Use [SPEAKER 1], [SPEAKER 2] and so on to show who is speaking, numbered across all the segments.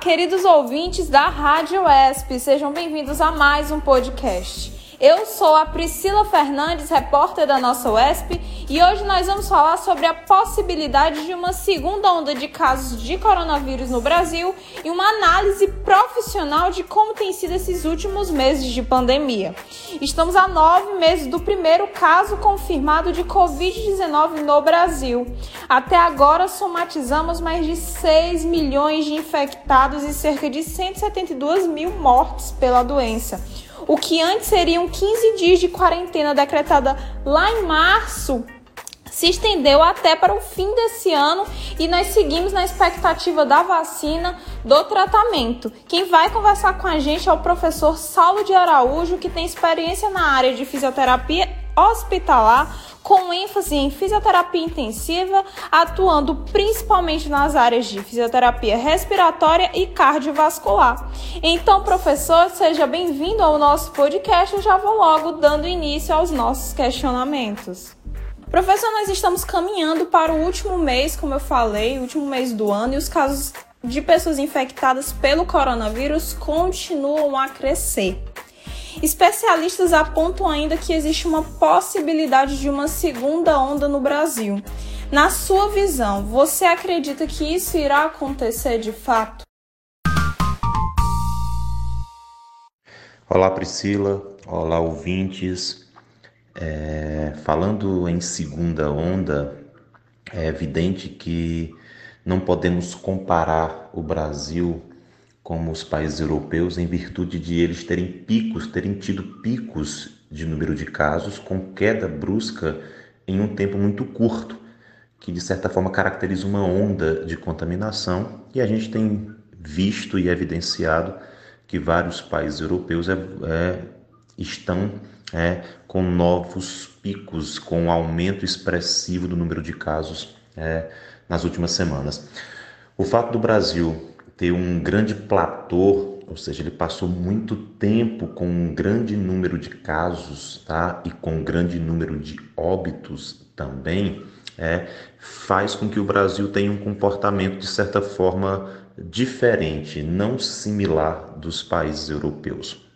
[SPEAKER 1] Queridos ouvintes da Rádio ESP, sejam bem-vindos a mais um podcast. Eu sou a Priscila Fernandes, repórter da nossa UESP, e hoje nós vamos falar sobre a possibilidade de uma segunda onda de casos de coronavírus no Brasil e uma análise profissional de como tem sido esses últimos meses de pandemia. Estamos a nove meses do primeiro caso confirmado de Covid-19 no Brasil. Até agora, somatizamos mais de 6 milhões de infectados e cerca de 172 mil mortes pela doença o que antes seriam 15 dias de quarentena decretada lá em março, se estendeu até para o fim desse ano e nós seguimos na expectativa da vacina do tratamento. Quem vai conversar com a gente é o professor Saulo de Araújo, que tem experiência na área de fisioterapia hospitalar com ênfase em fisioterapia intensiva, atuando principalmente nas áreas de fisioterapia respiratória e cardiovascular. Então, professor, seja bem-vindo ao nosso podcast. Eu já vou logo dando início aos nossos questionamentos. Professor, nós estamos caminhando para o último mês, como eu falei, último mês do ano, e os casos de pessoas infectadas pelo coronavírus continuam a crescer. Especialistas apontam ainda que existe uma possibilidade de uma segunda onda no Brasil. Na sua visão, você acredita que isso irá acontecer de fato?
[SPEAKER 2] Olá, Priscila. Olá, ouvintes. É, falando em segunda onda, é evidente que não podemos comparar o Brasil como os países europeus, em virtude de eles terem picos, terem tido picos de número de casos com queda brusca em um tempo muito curto, que de certa forma caracteriza uma onda de contaminação, e a gente tem visto e evidenciado que vários países europeus é, é, estão é, com novos picos, com um aumento expressivo do número de casos é, nas últimas semanas. O fato do Brasil ter um grande platô, ou seja, ele passou muito tempo com um grande número de casos, tá? E com um grande número de óbitos também, é, faz com que o Brasil tenha um comportamento de certa forma diferente, não similar dos países europeus.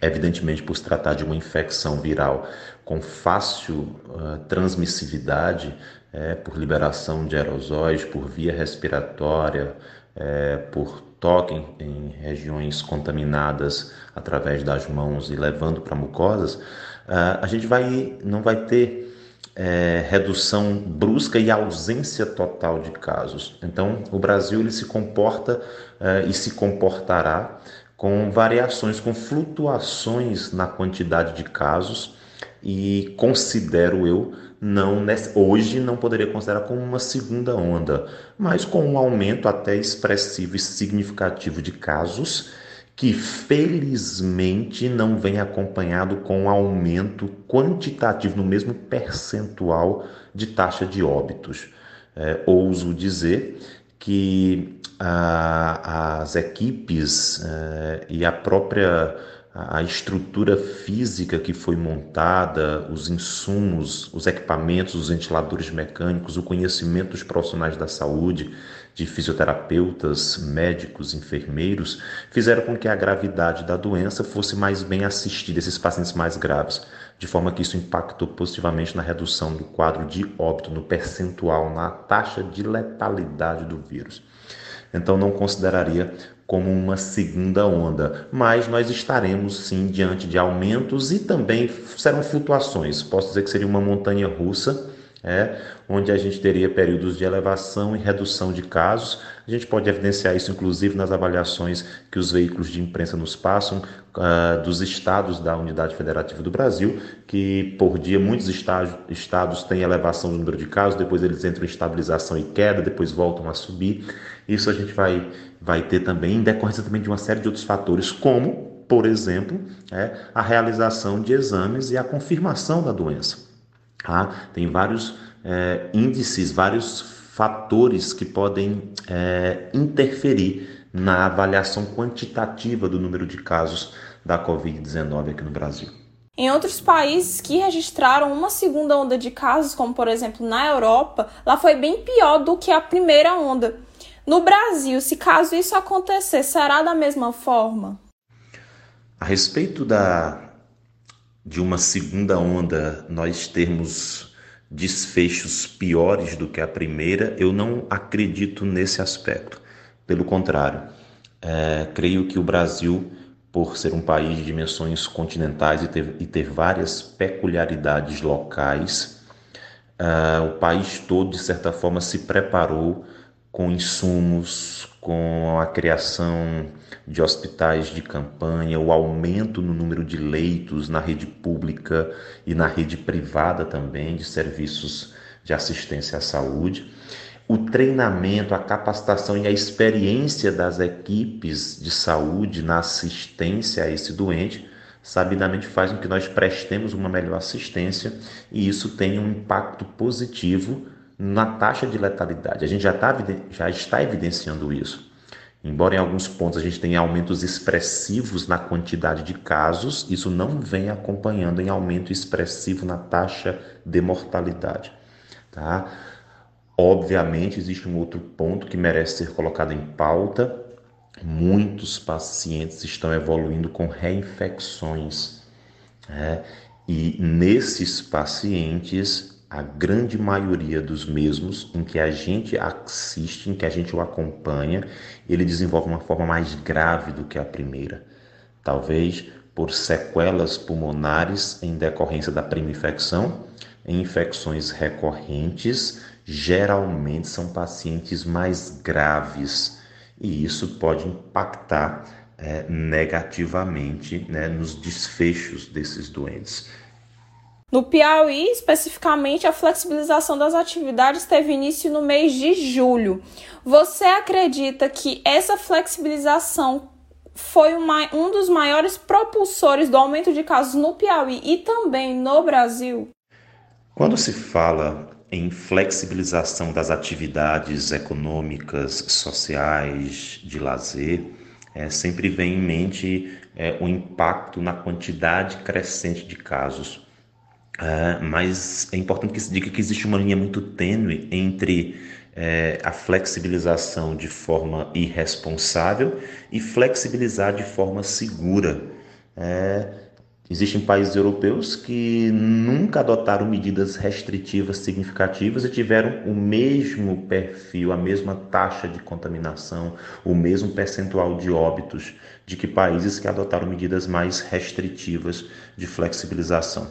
[SPEAKER 2] Evidentemente, por se tratar de uma infecção viral com fácil uh, transmissividade, é, por liberação de aerosóis, por via respiratória, é, por toque em, em, regiões contaminadas através das mãos e levando para mucosas, uh, a gente vai, não vai ter é, redução brusca e ausência total de casos. Então, o Brasil ele se comporta uh, e se comportará com variações, com flutuações na quantidade de casos e considero eu não hoje não poderia considerar como uma segunda onda, mas com um aumento até expressivo e significativo de casos que felizmente não vem acompanhado com um aumento quantitativo no mesmo percentual de taxa de óbitos. É, ouso dizer que ah, as equipes eh, e a própria a estrutura física que foi montada, os insumos, os equipamentos, os ventiladores mecânicos, o conhecimento dos profissionais da saúde, de fisioterapeutas, médicos, enfermeiros, fizeram com que a gravidade da doença fosse mais bem assistida, esses pacientes mais graves, de forma que isso impactou positivamente na redução do quadro de óbito, no percentual, na taxa de letalidade do vírus. Então, não consideraria como uma segunda onda, mas nós estaremos sim diante de aumentos e também serão flutuações. Posso dizer que seria uma montanha russa, é, onde a gente teria períodos de elevação e redução de casos. A gente pode evidenciar isso, inclusive, nas avaliações que os veículos de imprensa nos passam uh, dos estados da Unidade Federativa do Brasil, que por dia muitos estados, estados têm elevação do número de casos, depois eles entram em estabilização e queda, depois voltam a subir. Isso a gente vai, vai ter também em decorrência também de uma série de outros fatores, como, por exemplo, é, a realização de exames e a confirmação da doença. Tá? Tem vários é, índices, vários fatores que podem é, interferir na avaliação quantitativa do número de casos da Covid-19 aqui no Brasil.
[SPEAKER 1] Em outros países que registraram uma segunda onda de casos, como por exemplo na Europa, lá foi bem pior do que a primeira onda. No Brasil, se caso isso acontecer, será da mesma forma?
[SPEAKER 2] A respeito da de uma segunda onda nós termos desfechos piores do que a primeira, eu não acredito nesse aspecto. Pelo contrário, é, creio que o Brasil, por ser um país de dimensões continentais e ter, e ter várias peculiaridades locais, é, o país todo, de certa forma, se preparou com insumos, com a criação de hospitais de campanha, o aumento no número de leitos na rede pública e na rede privada também de serviços de assistência à saúde, o treinamento, a capacitação e a experiência das equipes de saúde na assistência a esse doente, sabidamente faz com que nós prestemos uma melhor assistência e isso tenha um impacto positivo na taxa de letalidade. A gente já, tá, já está evidenciando isso. Embora em alguns pontos a gente tenha aumentos expressivos na quantidade de casos, isso não vem acompanhando em aumento expressivo na taxa de mortalidade. Tá? Obviamente, existe um outro ponto que merece ser colocado em pauta. Muitos pacientes estão evoluindo com reinfecções. Né? E nesses pacientes, a grande maioria dos mesmos, em que a gente assiste, em que a gente o acompanha, ele desenvolve uma forma mais grave do que a primeira. Talvez por sequelas pulmonares em decorrência da primeira infecção, em infecções recorrentes, geralmente são pacientes mais graves e isso pode impactar é, negativamente né, nos desfechos desses doentes.
[SPEAKER 1] No Piauí, especificamente, a flexibilização das atividades teve início no mês de julho. Você acredita que essa flexibilização foi uma, um dos maiores propulsores do aumento de casos no Piauí e também no Brasil?
[SPEAKER 2] Quando se fala em flexibilização das atividades econômicas, sociais, de lazer, é, sempre vem em mente é, o impacto na quantidade crescente de casos. Uh, mas é importante que se diga que existe uma linha muito tênue entre é, a flexibilização de forma irresponsável e flexibilizar de forma segura. É, existem países europeus que nunca adotaram medidas restritivas significativas e tiveram o mesmo perfil, a mesma taxa de contaminação, o mesmo percentual de óbitos de que países que adotaram medidas mais restritivas de flexibilização.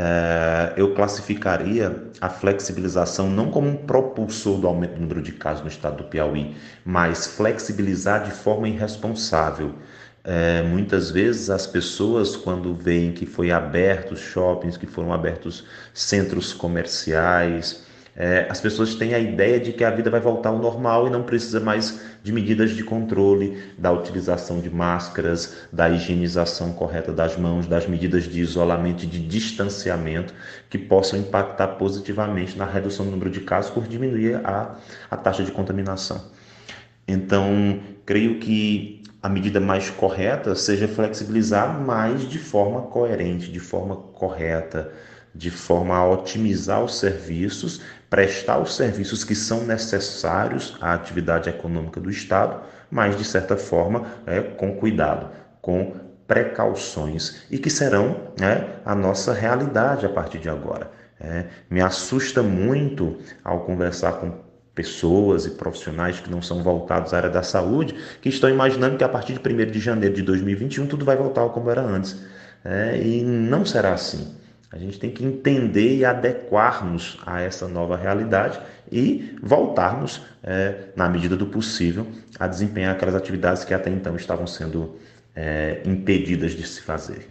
[SPEAKER 2] É, eu classificaria a flexibilização não como um propulsor do aumento do número de casos no estado do Piauí, mas flexibilizar de forma irresponsável. É, muitas vezes as pessoas, quando veem que foi abertos shoppings, que foram abertos centros comerciais, é, as pessoas têm a ideia de que a vida vai voltar ao normal e não precisa mais de medidas de controle, da utilização de máscaras, da higienização correta das mãos, das medidas de isolamento e de distanciamento que possam impactar positivamente na redução do número de casos por diminuir a, a taxa de contaminação. Então, creio que a medida mais correta seja flexibilizar, mas de forma coerente, de forma correta de forma a otimizar os serviços, prestar os serviços que são necessários à atividade econômica do Estado, mas de certa forma é, com cuidado, com precauções e que serão né, a nossa realidade a partir de agora. É, me assusta muito ao conversar com pessoas e profissionais que não são voltados à área da saúde, que estão imaginando que a partir de 1 de janeiro de 2021 tudo vai voltar como era antes. É, e não será assim. A gente tem que entender e adequar-nos a essa nova realidade e voltarmos, é, na medida do possível, a desempenhar aquelas atividades que até então estavam sendo é, impedidas de se fazer.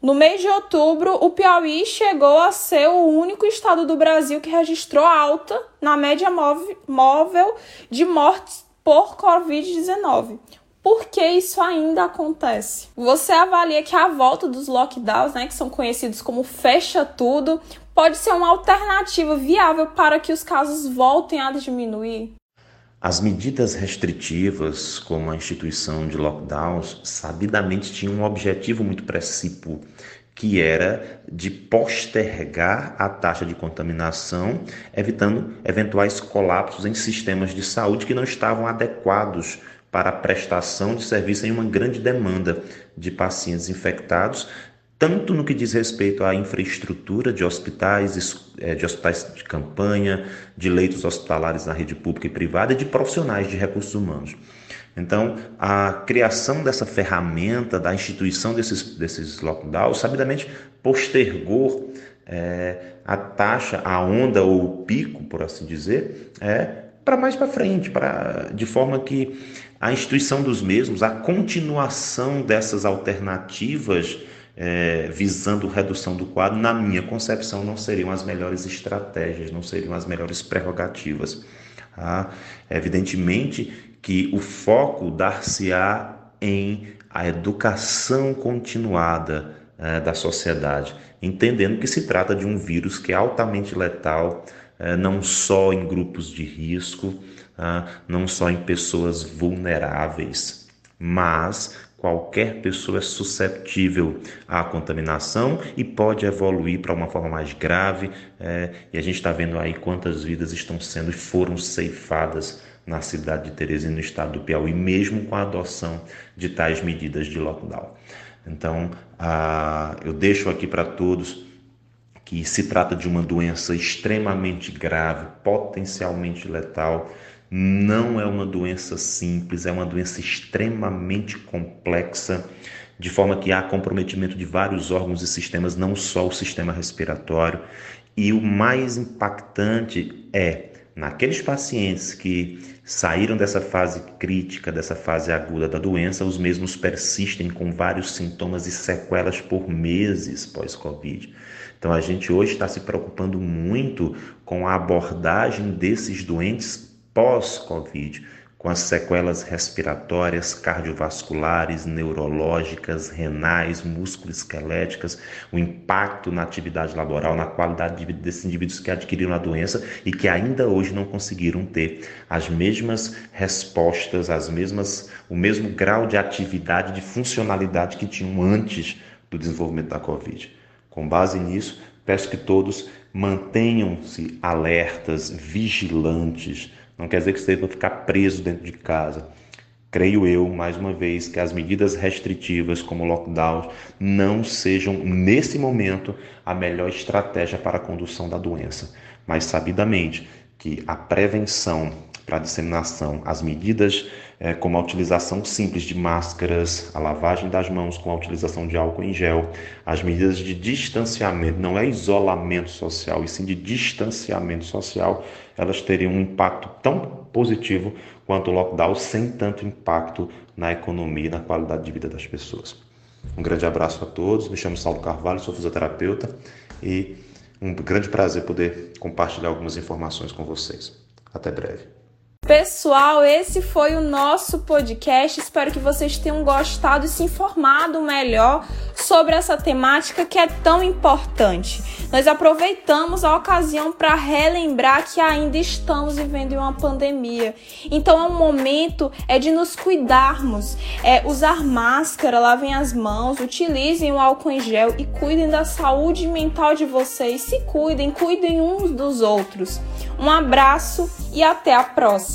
[SPEAKER 1] No mês de outubro, o Piauí chegou a ser o único estado do Brasil que registrou alta na média móvel de mortes por Covid-19 por que isso ainda acontece? Você avalia que a volta dos lockdowns, né, que são conhecidos como fecha tudo, pode ser uma alternativa viável para que os casos voltem a diminuir?
[SPEAKER 2] As medidas restritivas, como a instituição de lockdowns, sabidamente tinham um objetivo muito precípio, que era de postergar a taxa de contaminação, evitando eventuais colapsos em sistemas de saúde que não estavam adequados para a prestação de serviço em uma grande demanda de pacientes infectados, tanto no que diz respeito à infraestrutura de hospitais, eh, de hospitais de campanha, de leitos hospitalares na rede pública e privada e de profissionais de recursos humanos. Então, a criação dessa ferramenta, da instituição desses, desses lockdowns, sabidamente postergou é, a taxa, a onda ou o pico, por assim dizer, é, para mais para frente, pra, de forma que a instituição dos mesmos, a continuação dessas alternativas é, visando redução do quadro, na minha concepção, não seriam as melhores estratégias, não seriam as melhores prerrogativas. Ah, evidentemente que o foco dar-se-á em a educação continuada é, da sociedade, entendendo que se trata de um vírus que é altamente letal, não só em grupos de risco, ah, não só em pessoas vulneráveis, mas qualquer pessoa é susceptível à contaminação e pode evoluir para uma forma mais grave. É, e a gente está vendo aí quantas vidas estão sendo e foram ceifadas na cidade de Teresina, no estado do Piauí, mesmo com a adoção de tais medidas de lockdown. Então, ah, eu deixo aqui para todos que se trata de uma doença extremamente grave, potencialmente letal. Não é uma doença simples, é uma doença extremamente complexa, de forma que há comprometimento de vários órgãos e sistemas, não só o sistema respiratório. E o mais impactante é naqueles pacientes que saíram dessa fase crítica, dessa fase aguda da doença, os mesmos persistem com vários sintomas e sequelas por meses pós-Covid. Então a gente hoje está se preocupando muito com a abordagem desses doentes pós-Covid com as sequelas respiratórias, cardiovasculares, neurológicas, renais, musculoesqueléticas, o impacto na atividade laboral, na qualidade de vida desses indivíduos que adquiriram a doença e que ainda hoje não conseguiram ter as mesmas respostas, as mesmas, o mesmo grau de atividade, de funcionalidade que tinham antes do desenvolvimento da Covid. Com base nisso, peço que todos mantenham-se alertas, vigilantes, não quer dizer que você vai ficar preso dentro de casa. Creio eu, mais uma vez, que as medidas restritivas, como lockdown, não sejam, nesse momento, a melhor estratégia para a condução da doença. Mas, sabidamente, que a prevenção para disseminação, as medidas é, como a utilização simples de máscaras, a lavagem das mãos com a utilização de álcool em gel, as medidas de distanciamento, não é isolamento social, e sim de distanciamento social, elas teriam um impacto tão positivo quanto o lockdown, sem tanto impacto na economia e na qualidade de vida das pessoas. Um grande abraço a todos, me chamo Saulo Carvalho, sou fisioterapeuta e um grande prazer poder compartilhar algumas informações com vocês. Até breve.
[SPEAKER 1] Pessoal, esse foi o nosso podcast. Espero que vocês tenham gostado e se informado melhor sobre essa temática que é tão importante. Nós aproveitamos a ocasião para relembrar que ainda estamos vivendo uma pandemia. Então é um momento é de nos cuidarmos, é usar máscara, lavem as mãos, utilizem o álcool em gel e cuidem da saúde mental de vocês. Se cuidem, cuidem uns dos outros. Um abraço e até a próxima!